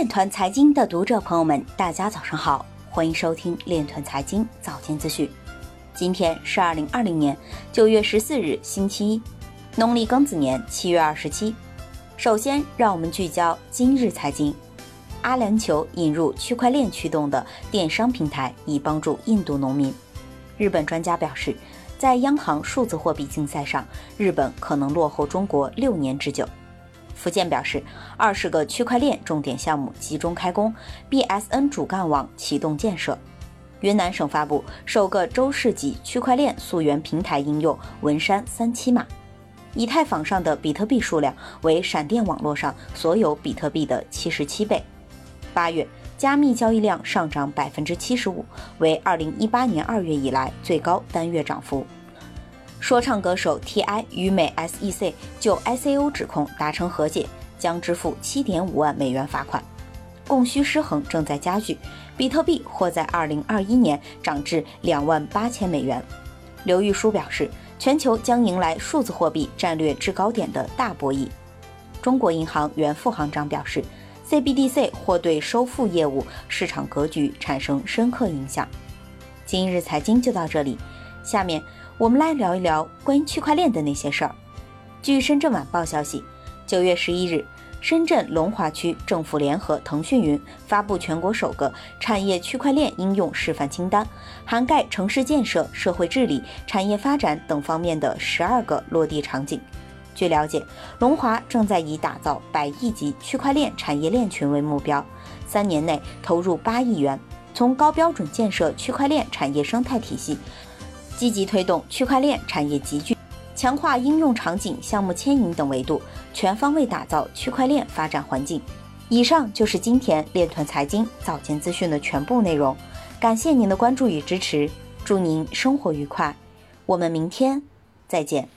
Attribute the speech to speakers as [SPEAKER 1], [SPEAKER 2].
[SPEAKER 1] 链团财经的读者朋友们，大家早上好，欢迎收听链团财经早间资讯。今天是二零二零年九月十四日，星期一，农历庚子年七月二十七。首先，让我们聚焦今日财经。阿联酋引入区块链驱动的电商平台，以帮助印度农民。日本专家表示，在央行数字货币竞赛上，日本可能落后中国六年之久。福建表示，二十个区块链重点项目集中开工，BSN 主干网启动建设。云南省发布首个州市级区块链溯源平台应用文山三七码。以太坊上的比特币数量为闪电网络上所有比特币的七十七倍。八月，加密交易量上涨百分之七十五，为二零一八年二月以来最高单月涨幅。说唱歌手 T.I 与美 S.E.C 就 I.C.O 指控达成和解，将支付七点五万美元罚款。供需失衡正在加剧，比特币或在二零二一年涨至两万八千美元。刘玉书表示，全球将迎来数字货币战略制高点的大博弈。中国银行原副行长表示，CBDC 或对收付业务市场格局产生深刻影响。今日财经就到这里，下面。我们来聊一聊关于区块链的那些事儿。据深圳晚报消息，九月十一日，深圳龙华区政府联合腾讯云发布全国首个产业区块链应用示范清单，涵盖城市建设、社会治理、产业发展等方面的十二个落地场景。据了解，龙华正在以打造百亿级区块链产业链群为目标，三年内投入八亿元，从高标准建设区块链产业生态体系。积极推动区块链产业集聚，强化应用场景、项目牵引等维度，全方位打造区块链发展环境。以上就是今天链团财经早间资讯的全部内容，感谢您的关注与支持，祝您生活愉快，我们明天再见。